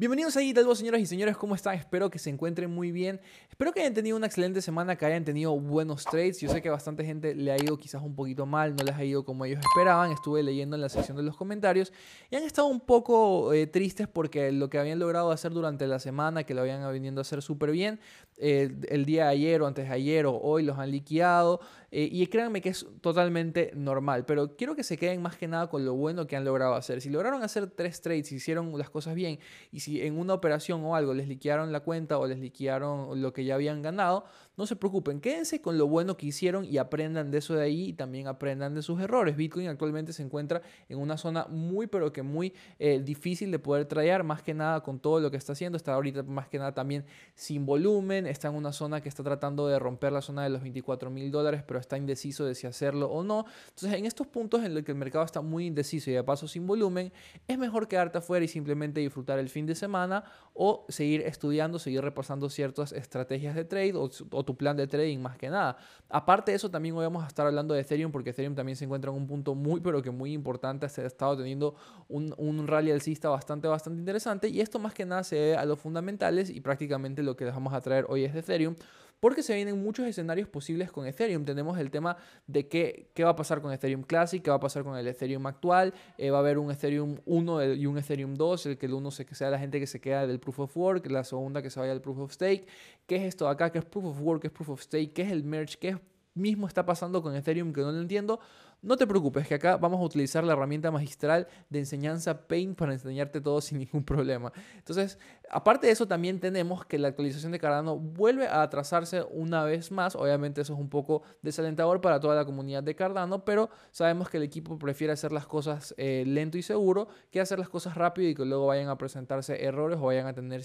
Bienvenidos a Hidalgo, señoras y señores, ¿cómo están? Espero que se encuentren muy bien. Espero que hayan tenido una excelente semana, que hayan tenido buenos trades. Yo sé que a bastante gente le ha ido quizás un poquito mal, no les ha ido como ellos esperaban. Estuve leyendo en la sección de los comentarios y han estado un poco eh, tristes porque lo que habían logrado hacer durante la semana, que lo habían venido a hacer súper bien, eh, el día de ayer o antes de ayer o hoy los han liquidado. Eh, y créanme que es totalmente normal, pero quiero que se queden más que nada con lo bueno que han logrado hacer. Si lograron hacer tres trades, y hicieron las cosas bien y si en una operación o algo les liquidaron la cuenta o les liquidaron lo que ya habían ganado, no se preocupen, quédense con lo bueno que hicieron y aprendan de eso de ahí y también aprendan de sus errores. Bitcoin actualmente se encuentra en una zona muy pero que muy eh, difícil de poder traer, más que nada con todo lo que está haciendo, está ahorita más que nada también sin volumen, está en una zona que está tratando de romper la zona de los 24 mil dólares, pero está indeciso de si hacerlo o no. Entonces en estos puntos en los que el mercado está muy indeciso y de paso sin volumen, es mejor quedarte afuera y simplemente disfrutar el fin de semana o seguir estudiando, seguir repasando ciertas estrategias de trade o, o plan de trading más que nada. Aparte de eso, también hoy vamos a estar hablando de Ethereum porque Ethereum también se encuentra en un punto muy, pero que muy importante. Se ha estado teniendo un, un rally alcista bastante, bastante interesante y esto más que nada se debe a los fundamentales y prácticamente lo que les vamos a traer hoy es de Ethereum porque se vienen muchos escenarios posibles con Ethereum. Tenemos el tema de qué, qué va a pasar con Ethereum Classic, qué va a pasar con el Ethereum actual, eh, va a haber un Ethereum 1 y un Ethereum 2, el que el sea la gente que se queda del Proof of Work, la segunda que se vaya al Proof of Stake, qué es esto de acá, qué es Proof of Work, qué es Proof of Stake, qué es el Merge, qué mismo está pasando con Ethereum que no lo entiendo. No te preocupes, que acá vamos a utilizar la herramienta magistral de enseñanza Paint para enseñarte todo sin ningún problema. Entonces, aparte de eso, también tenemos que la actualización de Cardano vuelve a atrasarse una vez más. Obviamente eso es un poco desalentador para toda la comunidad de Cardano, pero sabemos que el equipo prefiere hacer las cosas eh, lento y seguro que hacer las cosas rápido y que luego vayan a presentarse errores o vayan a tener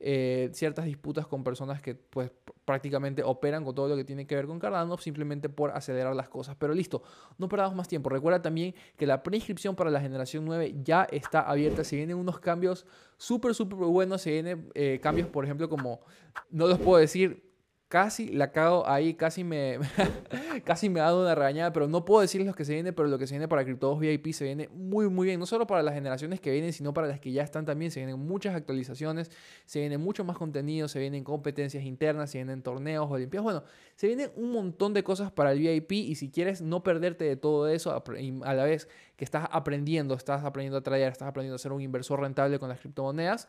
eh, ciertas disputas con personas que pues prácticamente operan con todo lo que tiene que ver con Cardano simplemente por acelerar las cosas. Pero listo, no perdamos más tiempo. Recuerda también que la preinscripción para la generación 9 ya está abierta. Se vienen unos cambios súper, súper buenos. Se vienen eh, cambios, por ejemplo, como, no los puedo decir, casi la cago ahí, casi me, casi me ha dado una regañada, pero no puedo decirles lo que se viene, pero lo que se viene para Crypto VIP se viene muy, muy bien. No solo para las generaciones que vienen, sino para las que ya están también. Se vienen muchas actualizaciones, se viene mucho más contenido, se vienen competencias internas, se vienen torneos, olimpiadas. Bueno, se vienen un montón de cosas para el VIP y si quieres no perderte de todo eso, a la vez que estás aprendiendo, estás aprendiendo a traer, estás aprendiendo a ser un inversor rentable con las criptomonedas,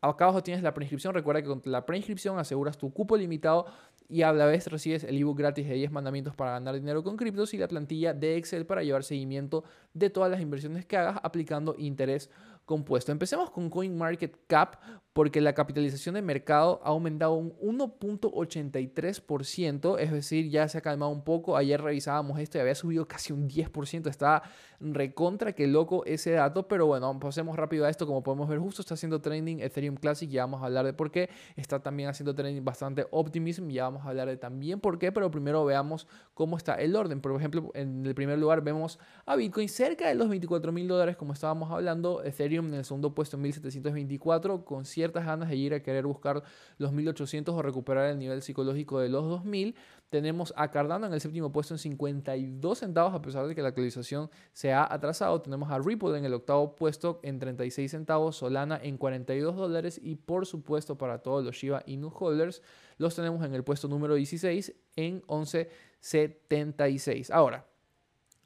Acá abajo tienes la preinscripción. Recuerda que con la preinscripción aseguras tu cupo limitado y a la vez recibes el ebook gratis de 10 mandamientos para ganar dinero con criptos y la plantilla de Excel para llevar seguimiento de todas las inversiones que hagas aplicando interés compuesto. Empecemos con CoinMarketCap porque la capitalización de mercado ha aumentado un 1.83%, es decir, ya se ha calmado un poco. Ayer revisábamos esto y había subido casi un 10%, está recontra que loco ese dato, pero bueno, pasemos rápido a esto, como podemos ver, justo está haciendo trending Ethereum Classic, ya vamos a hablar de por qué, está también haciendo trending bastante Optimism, ya vamos a hablar de también por qué, pero primero veamos cómo está el orden. Por ejemplo, en el primer lugar vemos a Bitcoin cerca de los 24 mil dólares, como estábamos hablando, Ethereum en el segundo puesto en 1724, con ciertas ganas de ir a querer buscar los 1800 o recuperar el nivel psicológico de los 2000. Tenemos a Cardano en el séptimo puesto en 52 centavos, a pesar de que la actualización se ha atrasado. Tenemos a Ripple en el octavo puesto en 36 centavos, Solana en 42 dólares y por supuesto para todos los Shiba Inu holders los tenemos en el puesto número 16 en 11.76. Ahora,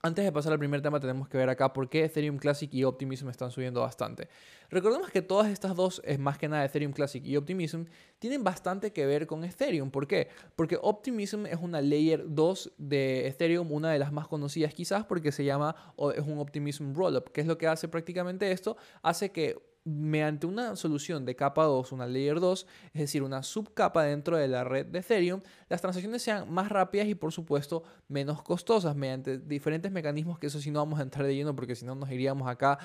antes de pasar al primer tema, tenemos que ver acá por qué Ethereum Classic y Optimism están subiendo bastante. Recordemos que todas estas dos, es más que nada Ethereum Classic y Optimism, tienen bastante que ver con Ethereum. ¿Por qué? Porque Optimism es una layer 2 de Ethereum, una de las más conocidas quizás porque se llama, es un Optimism Rollup. ¿Qué es lo que hace prácticamente esto? Hace que mediante una solución de capa 2, una layer 2, es decir, una subcapa dentro de la red de Ethereum, las transacciones sean más rápidas y por supuesto menos costosas mediante diferentes mecanismos que eso sí no vamos a entrar de lleno porque si no nos iríamos acá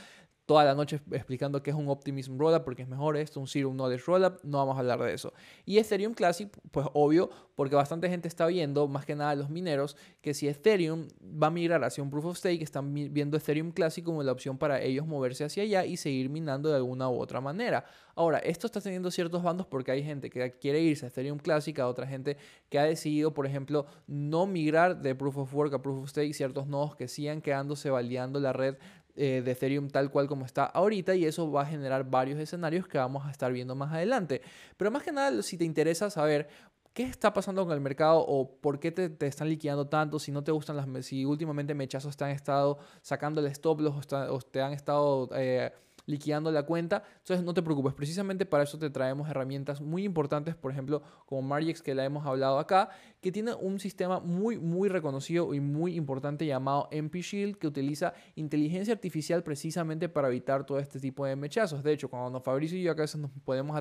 toda la noche explicando qué es un Optimism Rollup, porque es mejor esto, un Zero Knowledge Rollup, no vamos a hablar de eso. Y Ethereum Classic, pues obvio, porque bastante gente está viendo, más que nada los mineros, que si Ethereum va a migrar hacia un Proof of Stake, están viendo Ethereum Classic como la opción para ellos moverse hacia allá y seguir minando de alguna u otra manera. Ahora, esto está teniendo ciertos bandos porque hay gente que quiere irse a Ethereum Classic, a otra gente que ha decidido, por ejemplo, no migrar de Proof of Work a Proof of Stake, ciertos nodos que sigan quedándose validando la red eh, de Ethereum tal cual como está ahorita y eso va a generar varios escenarios que vamos a estar viendo más adelante. Pero más que nada, si te interesa saber qué está pasando con el mercado o por qué te, están liquidando tanto, si no te gustan las, si últimamente mechazos te han estado sacando el stop loss o, te han estado... Eh, liquidando la cuenta. Entonces no te preocupes, precisamente para eso te traemos herramientas muy importantes, por ejemplo, como Margex que la hemos hablado acá, que tiene un sistema muy, muy reconocido y muy importante llamado MP Shield, que utiliza inteligencia artificial precisamente para evitar todo este tipo de mechazos. De hecho, cuando Fabricio y yo acá nos podemos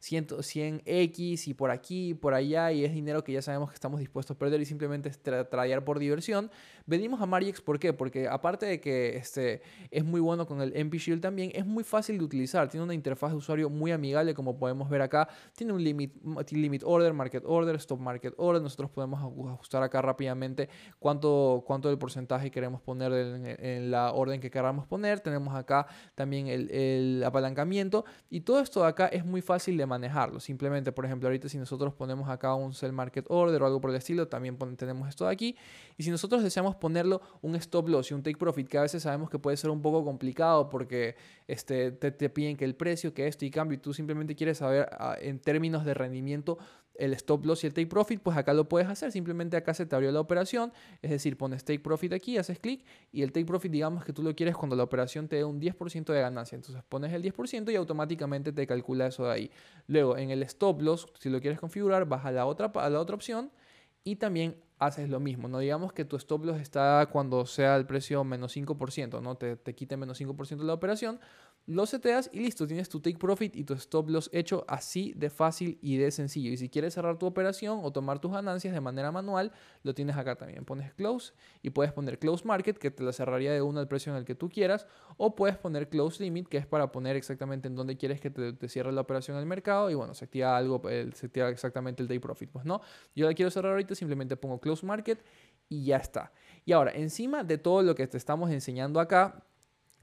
100, 100X y por aquí y por allá, y es dinero que ya sabemos que estamos dispuestos a perder y simplemente tradear por diversión, venimos a Margex, ¿por qué? Porque aparte de que este, es muy bueno con el MP Shield también, es muy fácil de utilizar. Tiene una interfaz de usuario muy amigable, como podemos ver acá. Tiene un limit, limit order, market order, stop market order. Nosotros podemos ajustar acá rápidamente cuánto, cuánto del porcentaje queremos poner en, la orden que queramos poner. Tenemos acá también el, apalancamiento. Y todo esto de acá es muy fácil de manejarlo. Simplemente, por ejemplo, ahorita si nosotros ponemos acá un sell market order o algo por el estilo, también tenemos esto de aquí. Y si nosotros deseamos ponerlo un stop loss y un take profit, que a veces sabemos que puede ser un poco complicado porque este, te, piden que el precio, que esto y cambio, y tú simplemente quieres saber ah, en términos de rendimiento el stop loss y el take profit, pues acá lo puedes hacer. Simplemente acá se te abrió la operación, es decir, pones take profit aquí, haces clic y el take profit, digamos que tú lo quieres cuando la operación te dé un 10% de ganancia. Entonces pones el 10% y automáticamente te calcula eso de ahí. Luego en el stop loss, si lo quieres configurar, vas a la otra, a la otra opción y también haces lo mismo. No digamos que tu stop loss está cuando sea el precio menos 5%, ¿no? Te, te quite menos 5% de la operación lo seteas y listo, tienes tu take profit y tu stop loss hecho así de fácil y de sencillo. Y si quieres cerrar tu operación o tomar tus ganancias de manera manual, lo tienes acá también. Pones close y puedes poner close market, que te la cerraría de uno al precio en el que tú quieras, o puedes poner close limit, que es para poner exactamente en dónde quieres que te, cierre la operación el mercado y bueno, se activa algo, se activa exactamente el take profit. Pues no, yo la quiero cerrar ahorita, simplemente pongo close market y ya está. Y ahora, encima de todo lo que te estamos enseñando acá,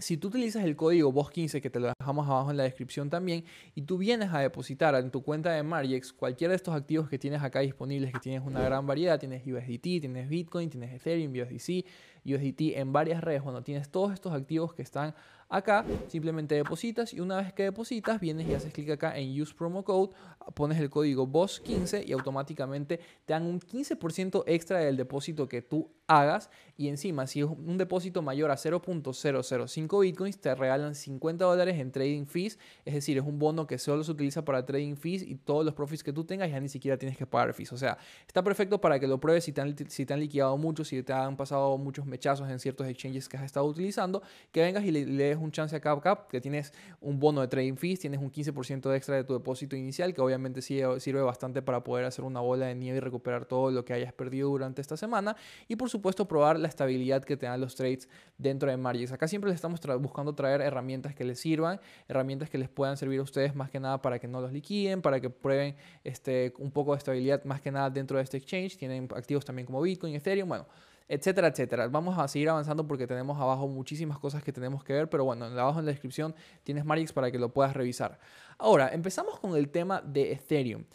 si tú utilizas el código VOS15, que te lo dejamos abajo en la descripción también, y tú vienes a depositar en tu cuenta de Margex cualquiera de estos activos que tienes acá disponibles, que tienes una gran variedad, tienes USDT, tienes Bitcoin, tienes Ethereum, USDC, USDT en varias redes, cuando tienes todos estos activos que están Acá simplemente depositas y una vez que depositas vienes y haces clic acá en Use Promo Code, pones el código BOSS15 y automáticamente te dan un 15% extra del depósito que tú hagas. Y encima si es un depósito mayor a 0.005 bitcoins te regalan 50 dólares en trading fees, es decir, es un bono que solo se utiliza para trading fees y todos los profits que tú tengas ya ni siquiera tienes que pagar fees, o sea, está perfecto para que lo pruebes si te han, si te han liquidado mucho, si te han pasado muchos mechazos en ciertos exchanges que has estado utilizando, que vengas y le, le des un chance acá, acá, que tienes un bono de trading fees, tienes un 15% extra de tu depósito inicial, que obviamente sirve bastante para poder hacer una bola de nieve y recuperar todo lo que hayas perdido durante esta semana. Y por supuesto, probar la estabilidad que te dan los trades dentro de Margis. Acá siempre les estamos buscando traer herramientas que les sirvan, herramientas que les puedan servir a ustedes más que nada para que no los liquiden, para que prueben este, un poco de estabilidad más que nada dentro de este exchange. Tienen activos también como Bitcoin, Ethereum, bueno etcétera, etcétera. Vamos a seguir avanzando porque tenemos abajo muchísimas cosas que tenemos que ver, pero bueno, abajo en la descripción tienes Marix para que lo puedas revisar. Ahora, empezamos con el tema de Ethereum.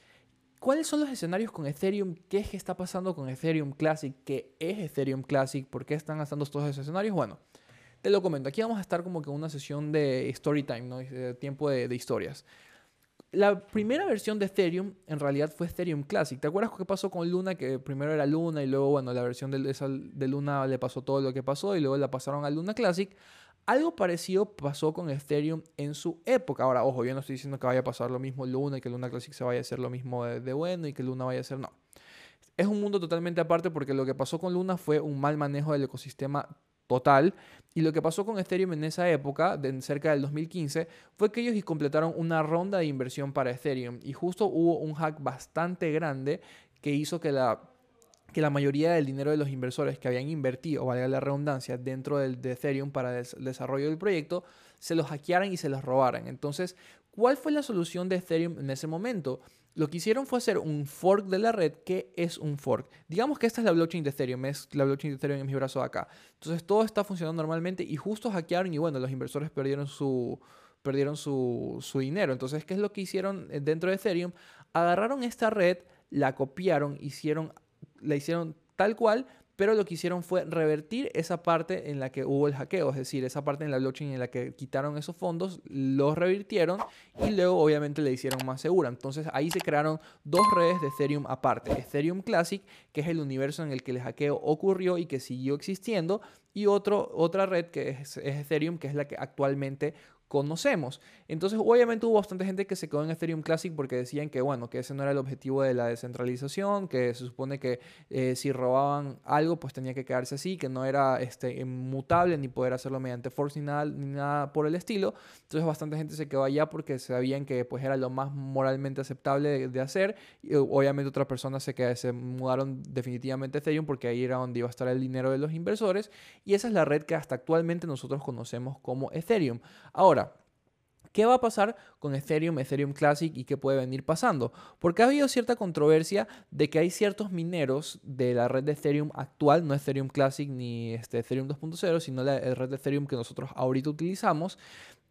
¿Cuáles son los escenarios con Ethereum? ¿Qué es que está pasando con Ethereum Classic? ¿Qué es Ethereum Classic? ¿Por qué están gastando todos esos escenarios? Bueno, te lo comento. Aquí vamos a estar como que una sesión de story time, ¿no? Tiempo de historias. La primera versión de Ethereum en realidad fue Ethereum Classic. ¿Te acuerdas qué pasó con Luna? Que primero era Luna y luego, bueno, la versión de, de Luna le pasó todo lo que pasó y luego la pasaron a Luna Classic. Algo parecido pasó con Ethereum en su época. Ahora, ojo, yo no estoy diciendo que vaya a pasar lo mismo Luna y que Luna Classic se vaya a hacer lo mismo de, de bueno y que Luna vaya a ser. No. Es un mundo totalmente aparte porque lo que pasó con Luna fue un mal manejo del ecosistema total. Y lo que pasó con Ethereum en esa época, de cerca del 2015, fue que ellos completaron una ronda de inversión para Ethereum. Y justo hubo un hack bastante grande que hizo que la, que la mayoría del dinero de los inversores que habían invertido, valga la redundancia, dentro del, de Ethereum para el desarrollo del proyecto, se los hackearan y se los robaran. Entonces, ¿cuál fue la solución de Ethereum en ese momento? Lo que hicieron fue hacer un fork de la red. ¿Qué es un fork? Digamos que esta es la blockchain de Ethereum, es la blockchain de Ethereum en mi brazo acá. Entonces todo está funcionando normalmente y justo hackearon y bueno, los inversores perdieron su, perdieron su, su dinero. Entonces, ¿qué es lo que hicieron eh, dentro de Ethereum? Agarraron esta red, la copiaron, hicieron, la hicieron tal cual, pero lo que hicieron fue revertir esa parte en la que hubo el hackeo, es decir, esa parte en la blockchain en la que quitaron esos fondos, los revirtieron y luego obviamente le hicieron más segura. Entonces ahí se crearon dos redes de Ethereum aparte, Ethereum Classic, que es el universo en el que el hackeo ocurrió y que siguió existiendo, y otro, otra red que es, es Ethereum, que es la que actualmente conocemos. Entonces, obviamente hubo bastante gente que se quedó en Ethereum Classic porque decían que, bueno, que ese no era el objetivo de la descentralización, que se supone que eh, si robaban algo, pues tenía que quedarse así, que no era este, inmutable ni poder hacerlo mediante force ni nada, ni nada por el estilo. Entonces, bastante gente se quedó allá porque sabían que pues era lo más moralmente aceptable de, hacer. Y obviamente otras personas se, se mudaron definitivamente a Ethereum porque ahí era donde iba a estar el dinero de los inversores. Y esa es la red que hasta actualmente nosotros conocemos como Ethereum. Ahora, ¿Qué va a pasar con Ethereum, Ethereum Classic y qué puede venir pasando? Porque ha habido cierta controversia de que hay ciertos mineros de la red de Ethereum actual, no Ethereum Classic ni este Ethereum 2.0, sino la red de Ethereum que nosotros ahorita utilizamos.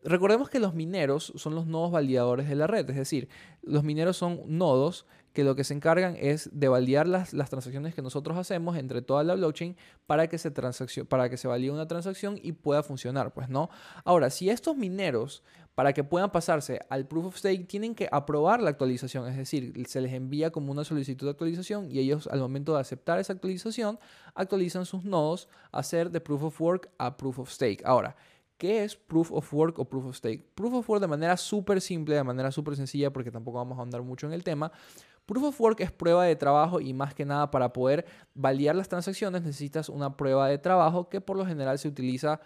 Recordemos que los mineros son los nodos validadores de la red, es decir, los mineros son nodos que lo que se encargan es de validar las, transacciones que nosotros hacemos entre toda la blockchain para que, se para que se valide una transacción y pueda funcionar, pues no. Ahora, si estos mineros para que puedan pasarse al proof of stake tienen que aprobar la actualización, es decir, se les envía como una solicitud de actualización y ellos al momento de aceptar esa actualización actualizan sus nodos a hacer de proof of work a proof of stake. Ahora, ¿Qué es Proof of Work o Proof of Stake? Proof of Work de manera súper simple, de manera súper sencilla, porque tampoco vamos a andar mucho en el tema. Proof of Work es prueba de trabajo y más que nada para poder validar las transacciones necesitas una prueba de trabajo que por lo general se utiliza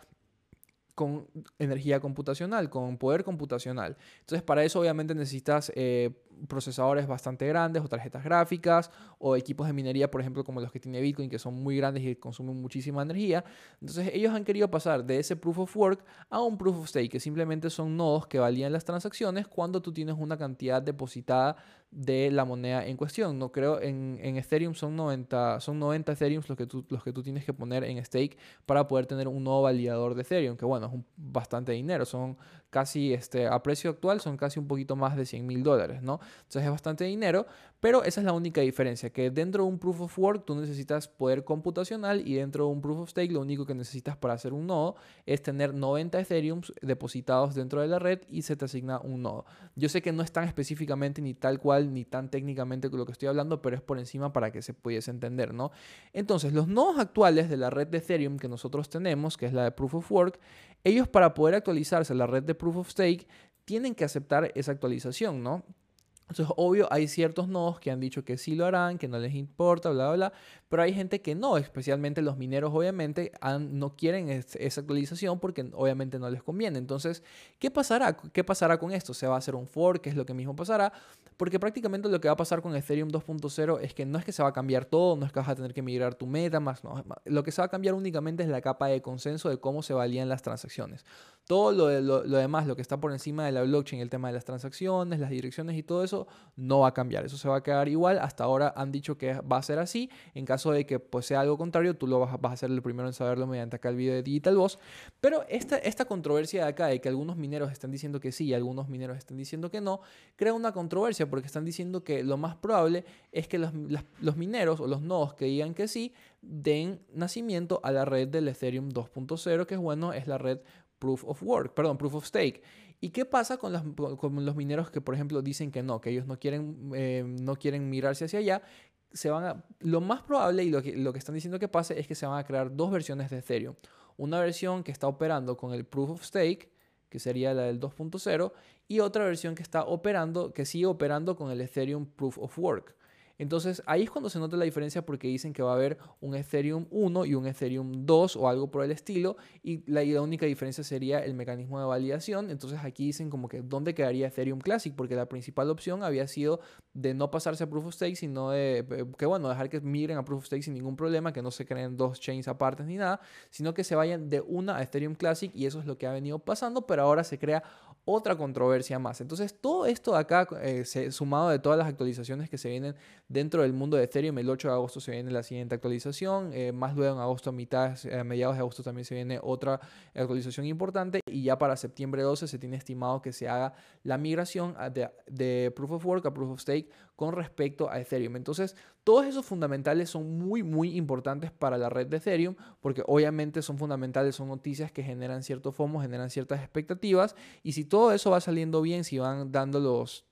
con energía computacional, con poder computacional. Entonces, para eso obviamente necesitas eh, procesadores bastante grandes o tarjetas gráficas o equipos de minería, por ejemplo, como los que tiene Bitcoin, que son muy grandes y consumen muchísima energía. Entonces, ellos han querido pasar de ese proof of work a un proof of stake, que simplemente son nodos que valían las transacciones cuando tú tienes una cantidad depositada de la moneda en cuestión. No creo en, en Ethereum son 90, son 90 Ethereum los que, tú, los que tú tienes que poner en stake para poder tener un nuevo validador de Ethereum, que bueno, es un, bastante dinero, son casi, este, a precio actual son casi un poquito más de 100 mil dólares, ¿no? Entonces es bastante dinero, pero esa es la única diferencia, que dentro de un proof of work tú necesitas poder computacional y dentro de un proof of stake lo único que necesitas para hacer un nodo es tener 90 Ethereum depositados dentro de la red y se te asigna un nodo. Yo sé que no es tan específicamente ni tal cual ni tan técnicamente lo que estoy hablando, pero es por encima para que se pudiese entender, ¿no? Entonces, los nodos actuales de la red de Ethereum que nosotros tenemos, que es la de proof of work, ellos para poder actualizarse la red de Proof of Stake tienen que aceptar esa actualización, ¿no? Entonces, obvio, hay ciertos nodos que han dicho que sí lo harán, que no les importa, bla, bla, bla, pero hay gente que no, especialmente los mineros, obviamente, no quieren esa actualización porque obviamente no les conviene. Entonces, ¿qué pasará? ¿Qué pasará con esto? ¿Se va a hacer un fork? ¿Qué es lo que mismo pasará? Porque prácticamente lo que va a pasar con Ethereum 2.0 es que no es que se va a cambiar todo, no es que vas a tener que migrar tu MetaMask, no. Lo que se va a cambiar únicamente es la capa de consenso de cómo se valían las transacciones. Todo lo, lo, lo demás, lo que está por encima de la blockchain, el tema de las transacciones, las direcciones y todo eso, no va a cambiar. Eso se va a quedar igual. Hasta ahora han dicho que va a ser así. En caso de que pues, sea algo contrario, tú lo vas, vas, a ser el primero en saberlo mediante acá el video de Digital Boss. Pero esta, esta controversia de acá, de que algunos mineros están diciendo que sí y algunos mineros están diciendo que no, crea una controversia porque están diciendo que lo más probable es que los, los mineros o los nodos que digan que sí den nacimiento a la red del Ethereum 2.0, que es bueno, es la red Proof of Work, perdón, Proof of Stake. ¿Y qué pasa con, los mineros que, por ejemplo, dicen que no, que ellos no quieren, eh, no quieren mirarse hacia allá? Se van a, lo más probable y lo que, lo que están diciendo que pase es que se van a crear dos versiones de Ethereum. Una versión que está operando con el Proof of Stake, que sería la del 2.0, y otra versión que está operando, que sigue operando con el Ethereum Proof of Work. Entonces ahí es cuando se nota la diferencia porque dicen que va a haber un Ethereum 1 y un Ethereum 2 o algo por el estilo y la, única diferencia sería el mecanismo de validación. Entonces aquí dicen como que dónde quedaría Ethereum Classic porque la principal opción había sido de no pasarse a Proof of Stake, sino de eh, que bueno, dejar que migren a Proof of Stake sin ningún problema, que no se creen dos chains aparte ni nada, sino que se vayan de una a Ethereum Classic y eso es lo que ha venido pasando, pero ahora se crea otra controversia más. Entonces, todo esto de acá, eh, sumado de todas las actualizaciones que se vienen dentro del mundo de Ethereum, el 8 de agosto se viene la siguiente actualización, eh, más luego en agosto, mitad, a mediados de agosto también se viene otra actualización importante y ya para septiembre 12 se tiene estimado que se haga la migración de, de Proof of Work a Proof of Stake con respecto a Ethereum. Entonces, todos esos fundamentales son muy, muy importantes para la red de Ethereum, porque obviamente son fundamentales, son noticias que generan cierto FOMO, generan ciertas expectativas, y si todo eso va saliendo bien, si van dando los...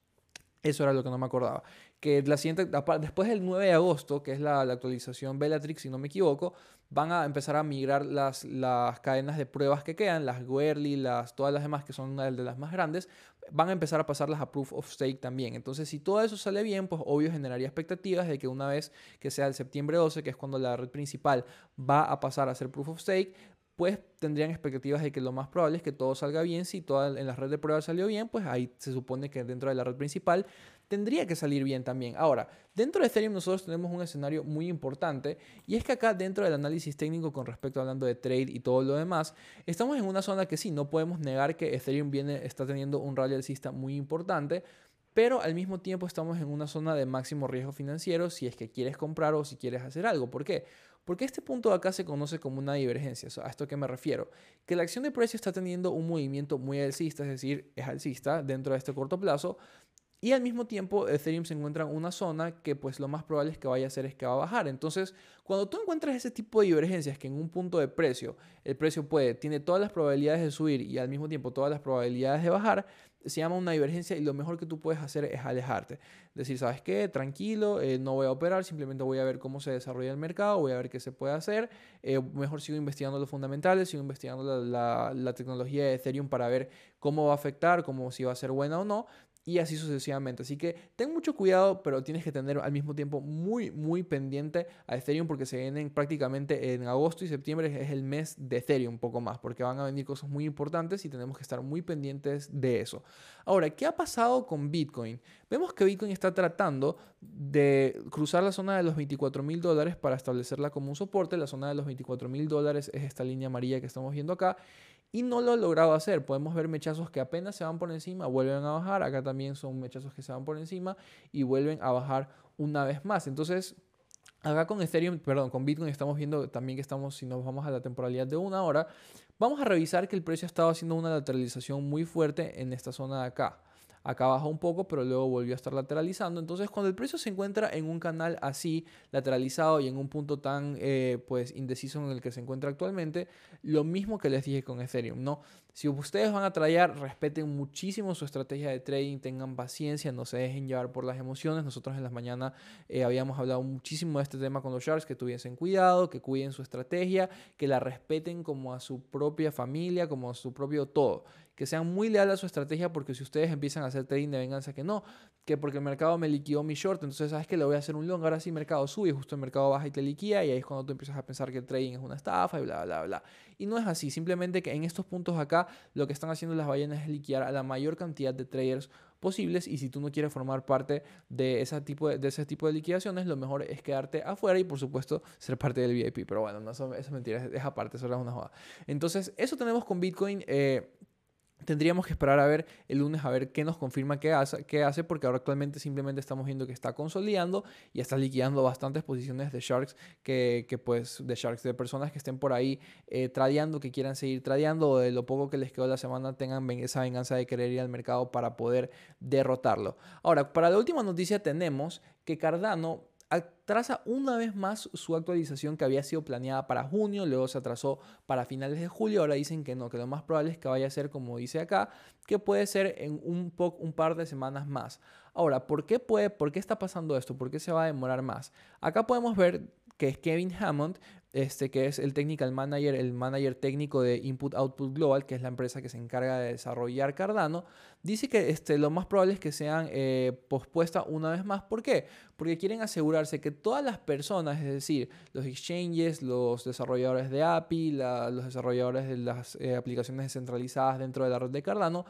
Eso era lo que no me acordaba que la siguiente, después del 9 de agosto, que es la, actualización Bellatrix, si no me equivoco, van a empezar a migrar las, las cadenas de pruebas que quedan, las Guerli, las, todas las demás que son una de las más grandes, van a empezar a pasarlas a Proof of Stake también. Entonces, si todo eso sale bien, pues obvio generaría expectativas de que una vez que sea el septiembre 12, que es cuando la red principal va a pasar a ser Proof of Stake, pues tendrían expectativas de que lo más probable es que todo salga bien. Si toda en la red de pruebas salió bien, pues ahí se supone que dentro de la red principal tendría que salir bien también. Ahora, dentro de Ethereum nosotros tenemos un escenario muy importante y es que acá dentro del análisis técnico con respecto hablando de trade y todo lo demás, estamos en una zona que sí, no podemos negar que Ethereum viene, está teniendo un rally alcista muy importante, pero al mismo tiempo estamos en una zona de máximo riesgo financiero si es que quieres comprar o si quieres hacer algo. ¿Por qué? Porque este punto de acá se conoce como una divergencia. ¿A esto que me refiero? Que la acción de precio está teniendo un movimiento muy alcista, es decir, es alcista dentro de este corto plazo. Y al mismo tiempo Ethereum se encuentra en una zona que pues lo más probable es que vaya a hacer es que va a bajar. Entonces, cuando tú encuentras ese tipo de divergencias que en un punto de precio, el precio puede, tiene todas las probabilidades de subir y al mismo tiempo todas las probabilidades de bajar, se llama una divergencia y lo mejor que tú puedes hacer es alejarte. Decir, ¿sabes qué? Tranquilo, eh, no voy a operar, simplemente voy a ver cómo se desarrolla el mercado, voy a ver qué se puede hacer. Eh, mejor sigo investigando los fundamentales, sigo investigando la, la, tecnología de Ethereum para ver cómo va a afectar, cómo si va a ser buena o no y así sucesivamente. Así que ten mucho cuidado, pero tienes que tener al mismo tiempo muy, muy pendiente a Ethereum porque se vienen prácticamente en agosto y septiembre es el mes de Ethereum un poco más, porque van a venir cosas muy importantes y tenemos que estar muy pendientes de eso. Ahora, ¿qué ha pasado con Bitcoin? Vemos que Bitcoin está tratando de cruzar la zona de los 24 mil dólares para establecerla como un soporte. La zona de los 24 mil dólares es esta línea amarilla que estamos viendo acá y no lo ha logrado hacer. Podemos ver mechazos que apenas se van por encima, vuelven a bajar. Acá también son mechazos que se van por encima y vuelven a bajar una vez más. Entonces, acá con Ethereum, perdón, con Bitcoin estamos viendo también que estamos, si nos vamos a la temporalidad de una hora, vamos a revisar que el precio ha estado haciendo una lateralización muy fuerte en esta zona de acá. Acá bajó un poco, pero luego volvió a estar lateralizando. Entonces, cuando el precio se encuentra en un canal así, lateralizado y en un punto tan eh, pues indeciso en el que se encuentra actualmente, lo mismo que les dije con Ethereum, ¿no? Si ustedes van a tradear, respeten muchísimo su estrategia de trading, tengan paciencia, no se dejen llevar por las emociones. Nosotros en las mañanas eh, habíamos hablado muchísimo de este tema con los sharks, que tuviesen cuidado, que cuiden su estrategia, que la respeten como a su propia familia, como a su propio todo que sean muy leales a su estrategia porque si ustedes empiezan a hacer trading de venganza que no, que porque el mercado me liquidó mi short, entonces sabes que le voy a hacer un long, ahora sí mercado sube justo el mercado baja y te liquida y ahí es cuando tú empiezas a pensar que el trading es una estafa y bla, bla, bla. Y no es así, simplemente que en estos puntos acá lo que están haciendo las ballenas es liquidar a la mayor cantidad de traders posibles y si tú no quieres formar parte de ese tipo de, ese tipo de liquidaciones, lo mejor es quedarte afuera y por supuesto ser parte del VIP. Pero bueno, no, eso, es mentira, es, aparte, eso es una joda. Entonces, eso tenemos con Bitcoin. Eh, Tendríamos que esperar a ver el lunes a ver qué nos confirma qué hace, qué hace, porque ahora actualmente simplemente estamos viendo que está consolidando y está liquidando bastantes posiciones de sharks, que, que pues de sharks, de personas que estén por ahí eh, tradeando, que quieran seguir tradeando o de lo poco que les quedó la semana tengan esa venganza de querer ir al mercado para poder derrotarlo. Ahora, para la última noticia tenemos que Cardano atrasa una vez más su actualización que había sido planeada para junio, luego se atrasó para finales de julio, ahora dicen que no, que lo más probable es que vaya a ser como dice acá, que puede ser en un, un par de semanas más. Ahora, ¿por qué, puede, ¿por qué está pasando esto? ¿Por qué se va a demorar más? Acá podemos ver que es Kevin Hammond, este, que es el technical manager, el manager técnico de Input Output Global, que es la empresa que se encarga de desarrollar Cardano, dice que este, lo más probable es que sean eh, pospuestas una vez más. ¿Por qué? Porque quieren asegurarse que todas las personas, es decir, los exchanges, los desarrolladores de API, los desarrolladores de las eh, aplicaciones descentralizadas dentro de la red de Cardano,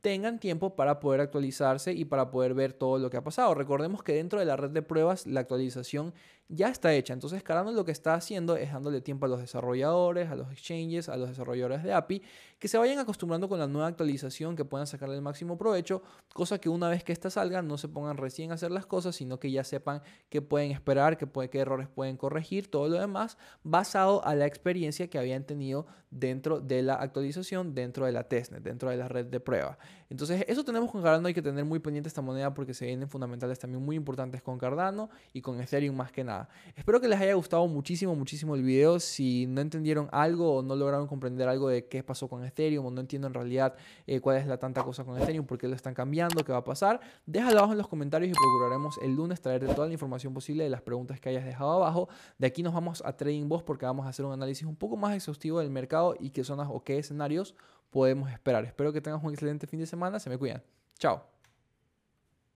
tengan tiempo para poder actualizarse y para poder ver todo lo que ha pasado. Recordemos que dentro de la red de pruebas la actualización ya está hecha. Entonces Cardano lo que está haciendo es dándole tiempo a los desarrolladores, a los exchanges, a los desarrolladores de API, que se vayan acostumbrando con la nueva actualización, que puedan sacarle el máximo provecho, cosa que una vez que esta salga no se pongan recién a hacer las cosas, sino que ya sepan qué pueden esperar, qué, puede, qué errores pueden corregir, todo lo demás, basado a la experiencia que habían tenido dentro de la actualización, dentro de la testnet, dentro de la red de prueba. Entonces, eso tenemos con Cardano, hay que tener muy pendiente esta moneda porque se vienen fundamentales también muy importantes con Cardano y con Ethereum más que Espero que les haya gustado muchísimo, muchísimo el video. Si no entendieron algo o no lograron comprender algo de qué pasó con Ethereum o no entiendo en realidad eh, cuál es la tanta cosa con Ethereum, por qué lo están cambiando, qué va a pasar, déjalo abajo en los comentarios y procuraremos el lunes traerte toda la información posible de las preguntas que hayas dejado abajo. De aquí nos vamos a Trading Boss porque vamos a hacer un análisis un poco más exhaustivo del mercado y qué zonas o qué escenarios podemos esperar. Espero que tengas un excelente fin de semana. Se me cuidan. Chao.